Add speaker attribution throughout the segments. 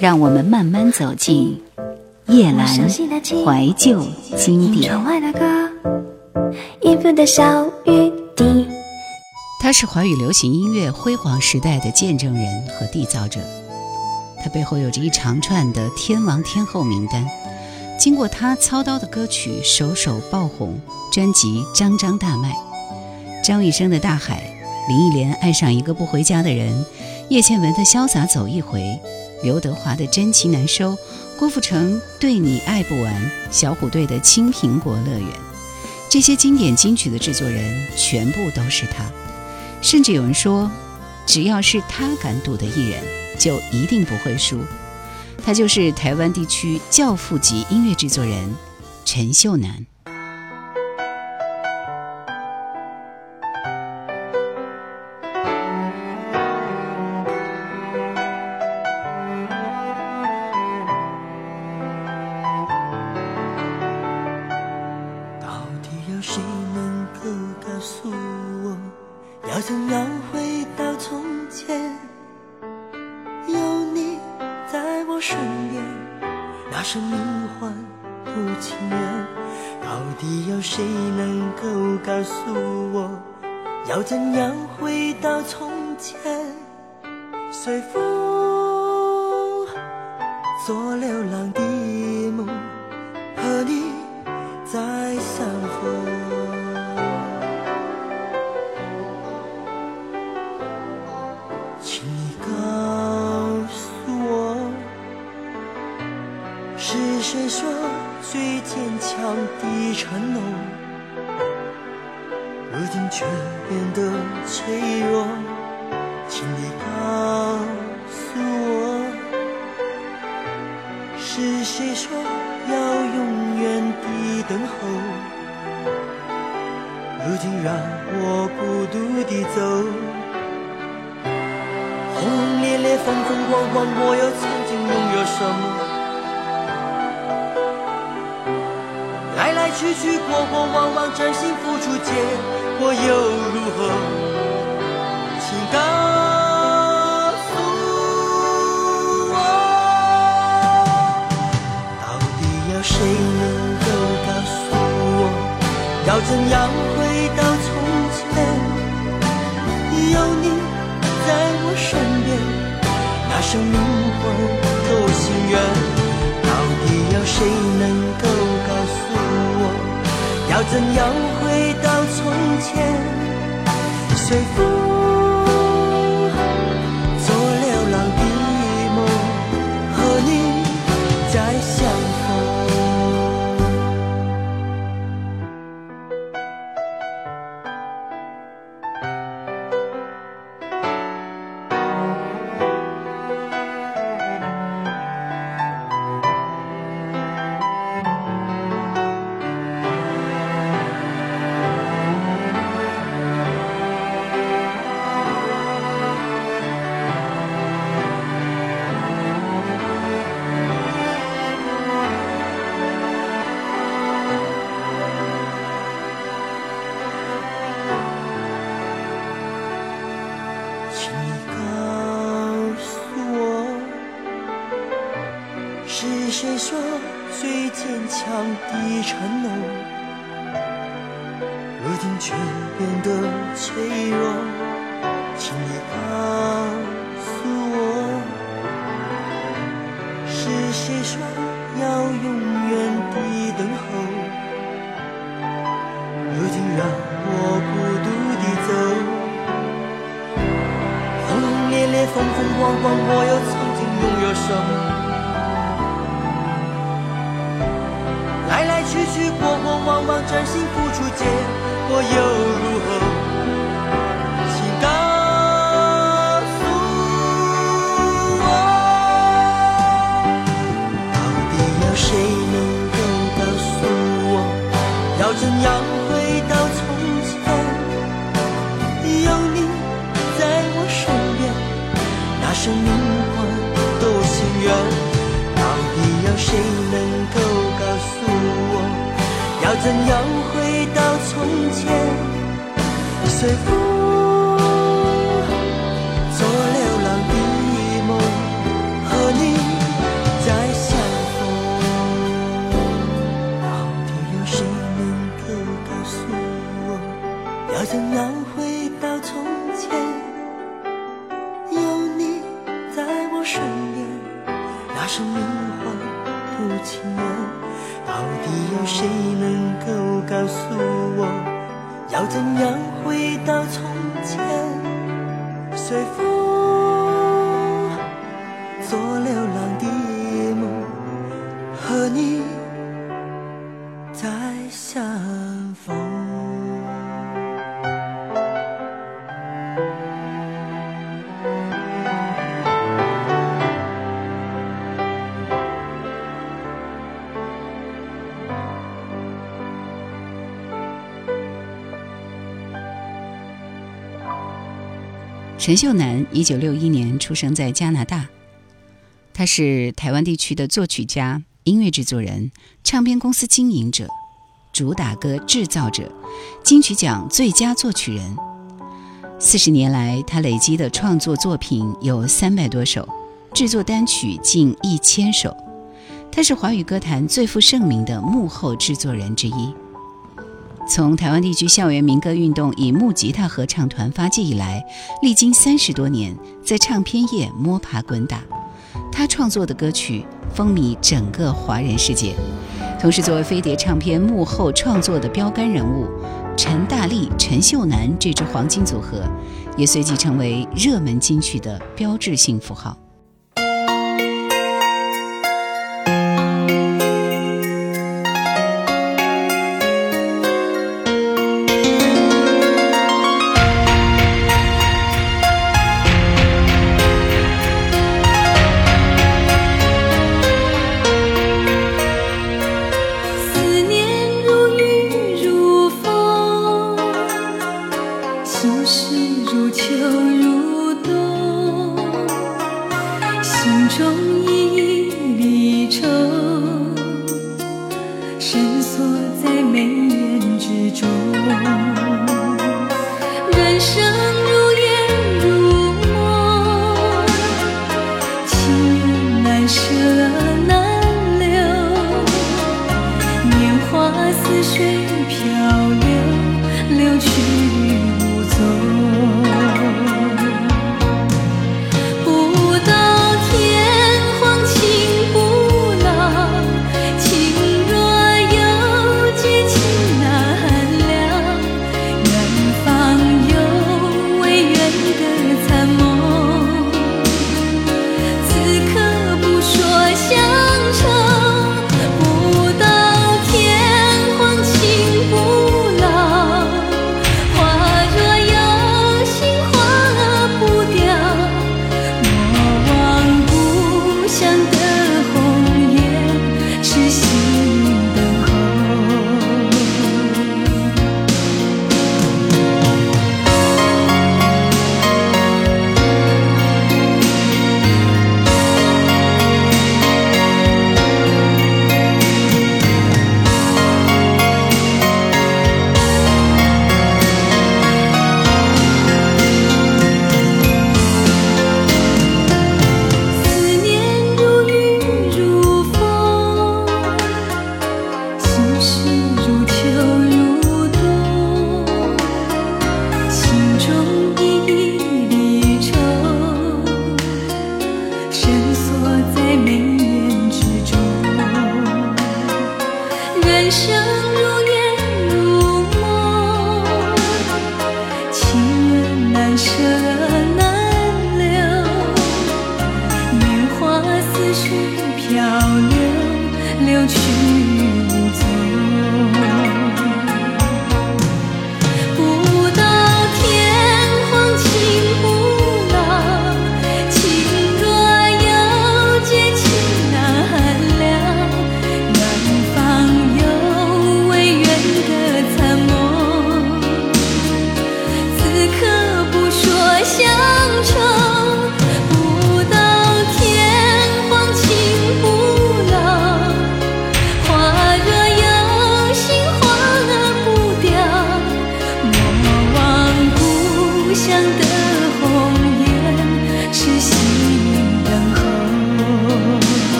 Speaker 1: 让我们慢慢走进叶阑
Speaker 2: 怀
Speaker 1: 旧经典。他是华语流行音乐辉煌时代的见证人和缔造者，他背后有着一长串的天王天后名单。经过他操刀的歌曲首首爆红，专辑张张大卖。张雨生的《大海》，林忆莲爱上一个不回家的人，叶倩文的《潇洒走一回》。刘德华的真情难收，郭富城对你爱不完，小虎队的青苹果乐园，这些经典金曲的制作人全部都是他。甚至有人说，只要是他敢赌的艺人，就一定不会输。他就是台湾地区教父级音乐制作人陈秀楠。
Speaker 3: 随风，做流浪的梦，和你再相逢。请你告诉我，是谁说最坚强的承诺，如今却变得脆弱。风风光光我又曾经拥有什么？来来去去过过往往真心付出结果又如何？请告诉我到底有谁能够告诉我要怎样那生命魂都心愿。到底有谁能够告诉我？要怎样回到从前？随风。谁说最坚强的承诺，如今却变得脆弱？请你看。怎样回到从前？随风做流浪的梦和你再相逢。到底有谁能够告诉我要怎样回到从
Speaker 1: 陈秀楠，一九六一年出生在加拿大。他是台湾地区的作曲家、音乐制作人、唱片公司经营者、主打歌制造者、金曲奖最佳作曲人。四十年来，他累积的创作作品有三百多首，制作单曲近一千首。他是华语歌坛最负盛名的幕后制作人之一。从台湾地区校园民歌运动以木吉他合唱团发迹以来，历经三十多年，在唱片业摸爬滚打，他创作的歌曲风靡整个华人世界。同时，作为飞碟唱片幕后创作的标杆人物，陈大力、陈秀楠这支黄金组合，也随即成为热门金曲的标志性符号。
Speaker 4: 深锁在眉眼之中。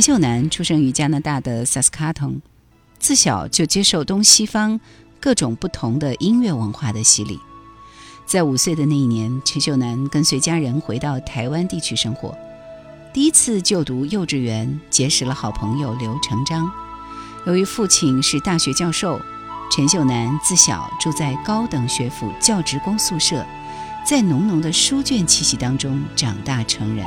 Speaker 1: 陈秀楠出生于加拿大的萨斯卡通，自小就接受东西方各种不同的音乐文化的洗礼。在五岁的那一年，陈秀楠跟随家人回到台湾地区生活，第一次就读幼稚园，结识了好朋友刘成章。由于父亲是大学教授，陈秀楠自小住在高等学府教职工宿舍，在浓浓的书卷气息当中长大成人。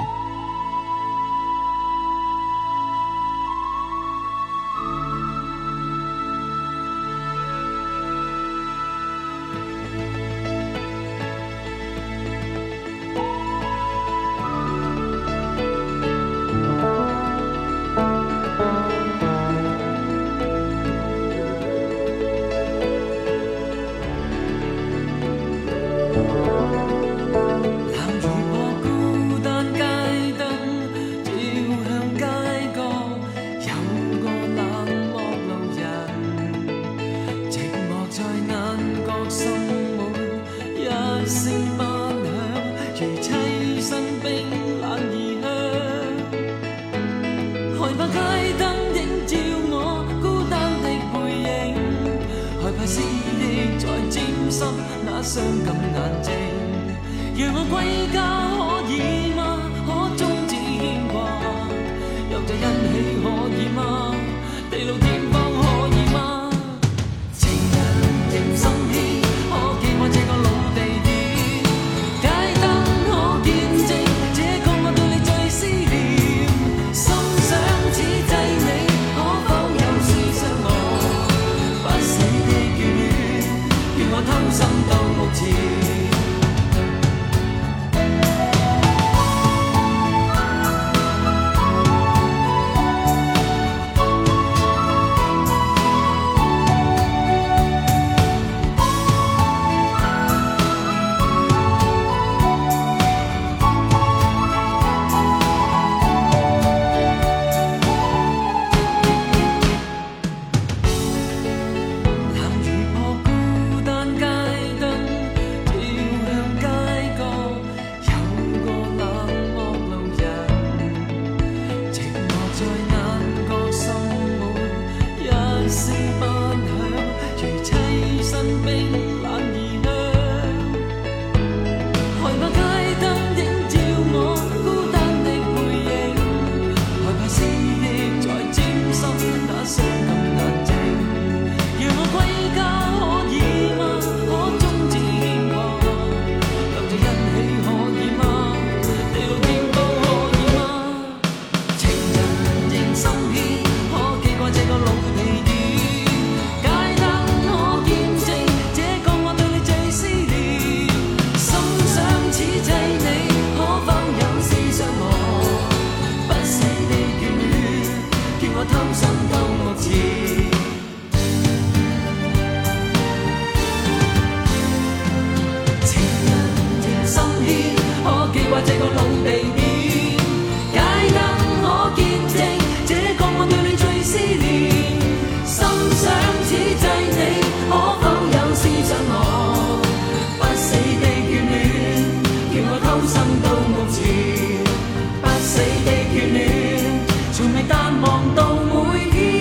Speaker 5: 淡忘到每天。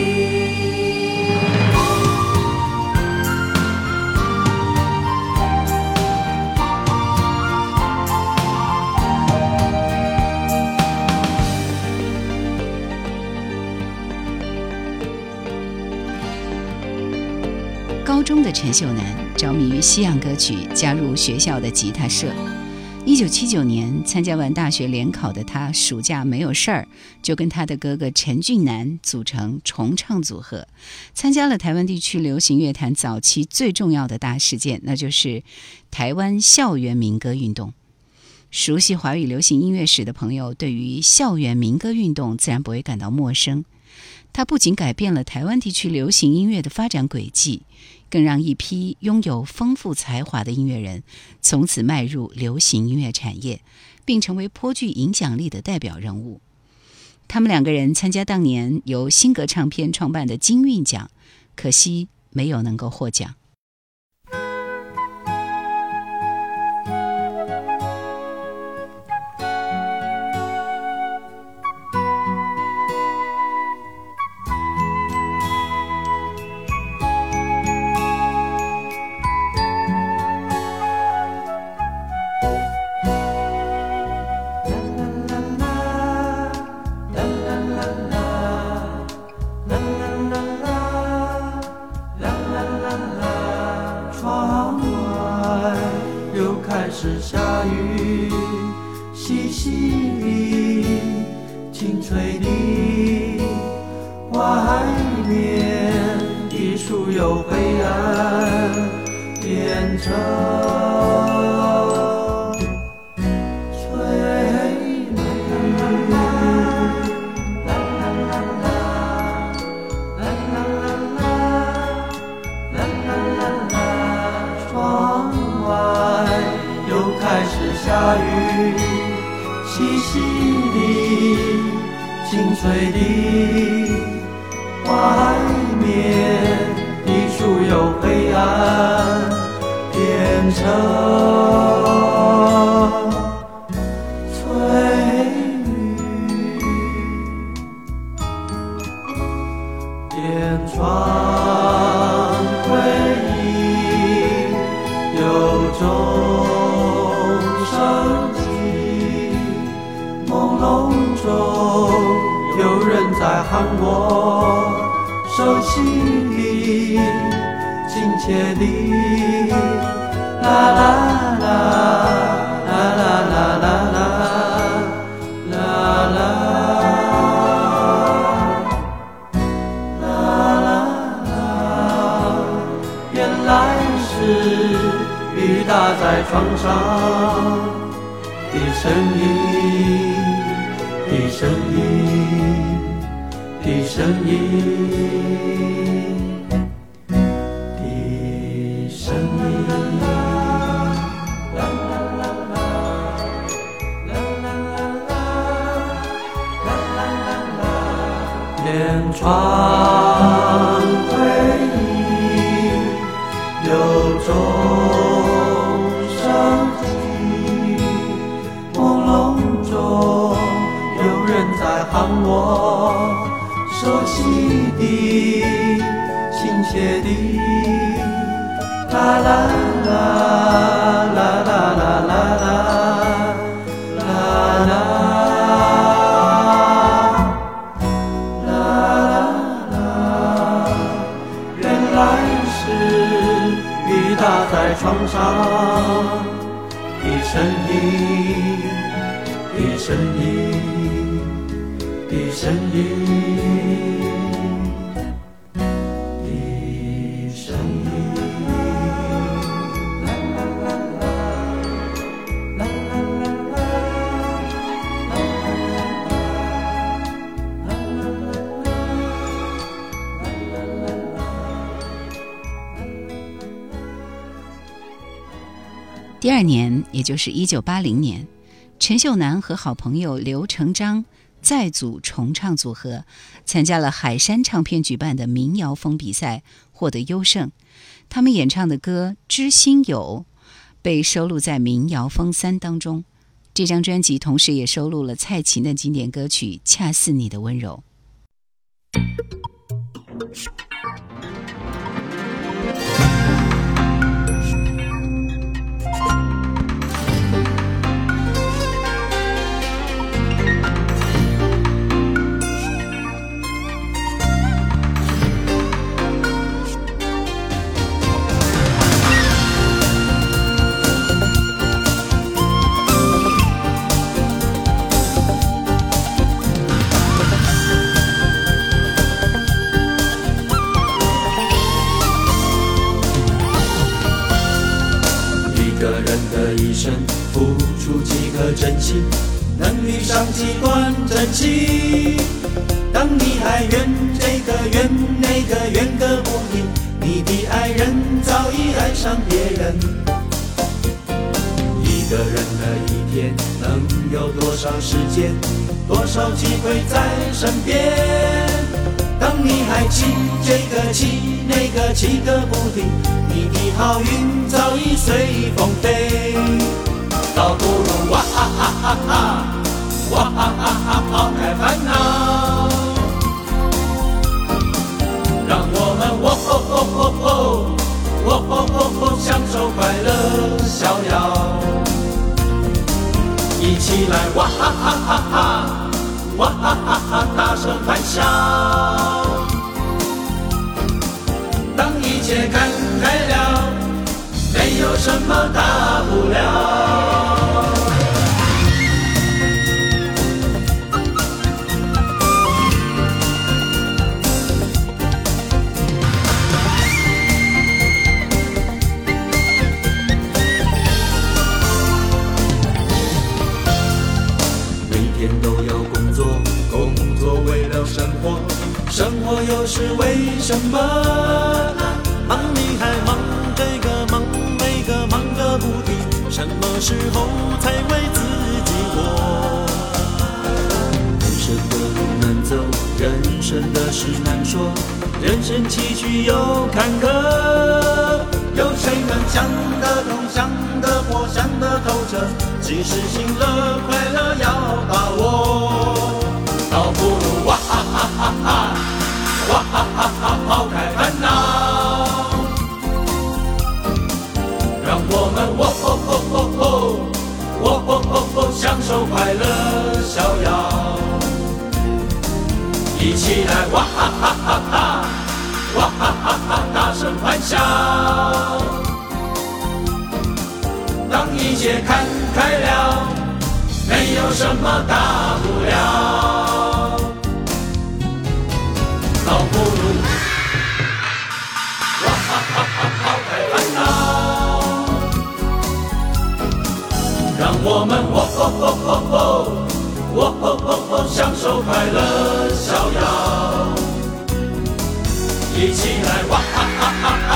Speaker 1: 高中的陈秀楠着迷于西洋歌曲，加入学校的吉他社。一九七九年参加完大学联考的他，暑假没有事儿，就跟他的哥哥陈俊南组成重唱组合，参加了台湾地区流行乐坛早期最重要的大事件，那就是台湾校园民歌运动。熟悉华语流行音乐史的朋友，对于校园民歌运动自然不会感到陌生。他不仅改变了台湾地区流行音乐的发展轨迹，更让一批拥有丰富才华的音乐人从此迈入流行音乐产业，并成为颇具影响力的代表人物。他们两个人参加当年由新格唱片创办的金韵奖，可惜没有能够获奖。
Speaker 6: 细细
Speaker 5: 的、
Speaker 6: 清
Speaker 5: 脆的外面，
Speaker 6: 一处有黑
Speaker 5: 暗，变成。
Speaker 6: 我手心
Speaker 5: 里
Speaker 7: 亲切的
Speaker 5: 啦啦啦，原来是雨
Speaker 6: 打在床上
Speaker 7: 的
Speaker 6: 声音，的
Speaker 7: 声音。
Speaker 5: 亲的，亲切的，啦啦啦啦啦啦啦啦啦啦啦，原来
Speaker 7: 是雨打
Speaker 6: 在窗
Speaker 7: 上，的
Speaker 6: 声
Speaker 7: 音，的声音，的声音。
Speaker 1: 第二年，也就是一九八零年，陈秀楠和好朋友刘成章再组重唱组合，参加了海山唱片举办的民谣风比赛，获得优胜。他们演唱的歌《知心有》被收录在《民谣风三》当中。这张专辑同时也收录了蔡琴的经典歌曲《恰似你的温柔》。
Speaker 7: 上别人。一个人的一天能有多少时间，多少机会在身边？当你还气这个气那个气个不停，你的好运早已随风飞。倒不如哇哈哈哈哈，哇哈哈哈抛开烦恼，让我们喔吼吼吼哦哦哦哦享受快乐逍遥，一起来哇哈哈哈哈，哇哈哈哈大声欢笑。当一切看开了，没有什么大生崎岖又坎坷，有谁能想得通、想得破、想得透彻？及时行乐，快乐要把握。倒不如哇哈哈哈哈，哇哈哈哈抛开烦恼，让我们哇哦哦哦哦，哇哦哦哦享受快乐逍遥。一起来哇哈哈哈哈，哇哈哈哈大声欢笑。当一切看开了，没有什么大不了。倒不如哇哈哈哈抛开烦恼，让我们喔吼吼吼吼，喔吼吼吼享受快乐逍遥。一起来哇哈哈哈哈，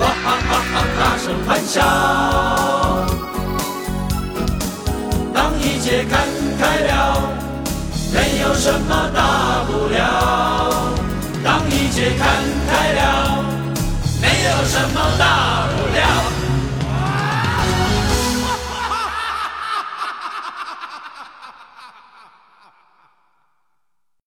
Speaker 7: 哇哈哈哈哈声欢笑。当一切看开了，没有什么大不了。当一切看开了，没有什么大不了